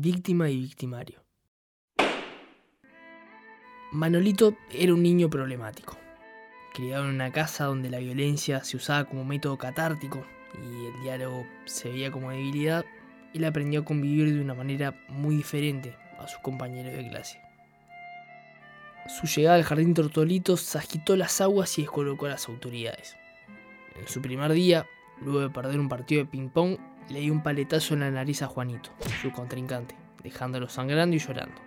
víctima y victimario. Manolito era un niño problemático. Criado en una casa donde la violencia se usaba como método catártico y el diálogo se veía como debilidad, él aprendió a convivir de una manera muy diferente a sus compañeros de clase. Su llegada al jardín Tortolitos agitó las aguas y descolocó a las autoridades. En su primer día, luego de perder un partido de ping-pong, le dio un paletazo en la nariz a Juanito, su contrincante, dejándolo sangrando y llorando.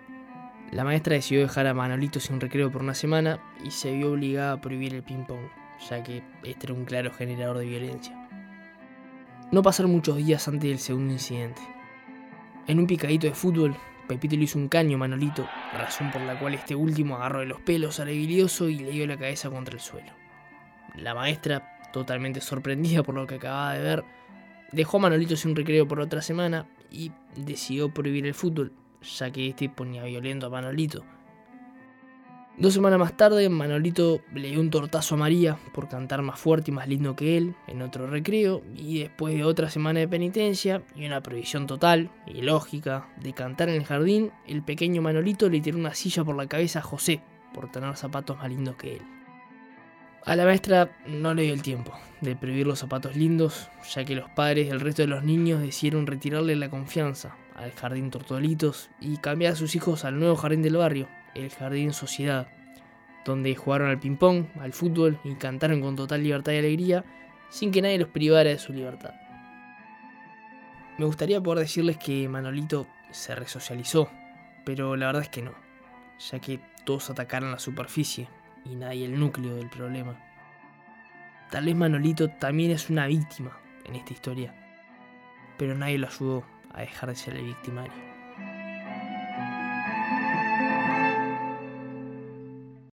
La maestra decidió dejar a Manolito sin recreo por una semana y se vio obligada a prohibir el ping-pong, ya que este era un claro generador de violencia. No pasaron muchos días antes del segundo incidente. En un picadito de fútbol, Pepito le hizo un caño a Manolito, razón por la cual este último agarró de los pelos al habilidoso y le dio la cabeza contra el suelo. La maestra, totalmente sorprendida por lo que acababa de ver, dejó a Manolito sin recreo por otra semana y decidió prohibir el fútbol, ya que este ponía violento a Manolito. Dos semanas más tarde, Manolito le dio un tortazo a María por cantar más fuerte y más lindo que él en otro recreo, y después de otra semana de penitencia y una prohibición total y lógica de cantar en el jardín, el pequeño Manolito le tiró una silla por la cabeza a José por tener zapatos más lindos que él. A la maestra no le dio el tiempo de prohibir los zapatos lindos, ya que los padres del resto de los niños decidieron retirarle la confianza al jardín Tortolitos y cambiar a sus hijos al nuevo jardín del barrio, el Jardín Sociedad, donde jugaron al ping-pong, al fútbol y cantaron con total libertad y alegría, sin que nadie los privara de su libertad. Me gustaría poder decirles que Manolito se resocializó, pero la verdad es que no, ya que todos atacaron la superficie y nadie el núcleo del problema. Tal vez Manolito también es una víctima en esta historia, pero nadie lo ayudó a dejar de ser el victimario.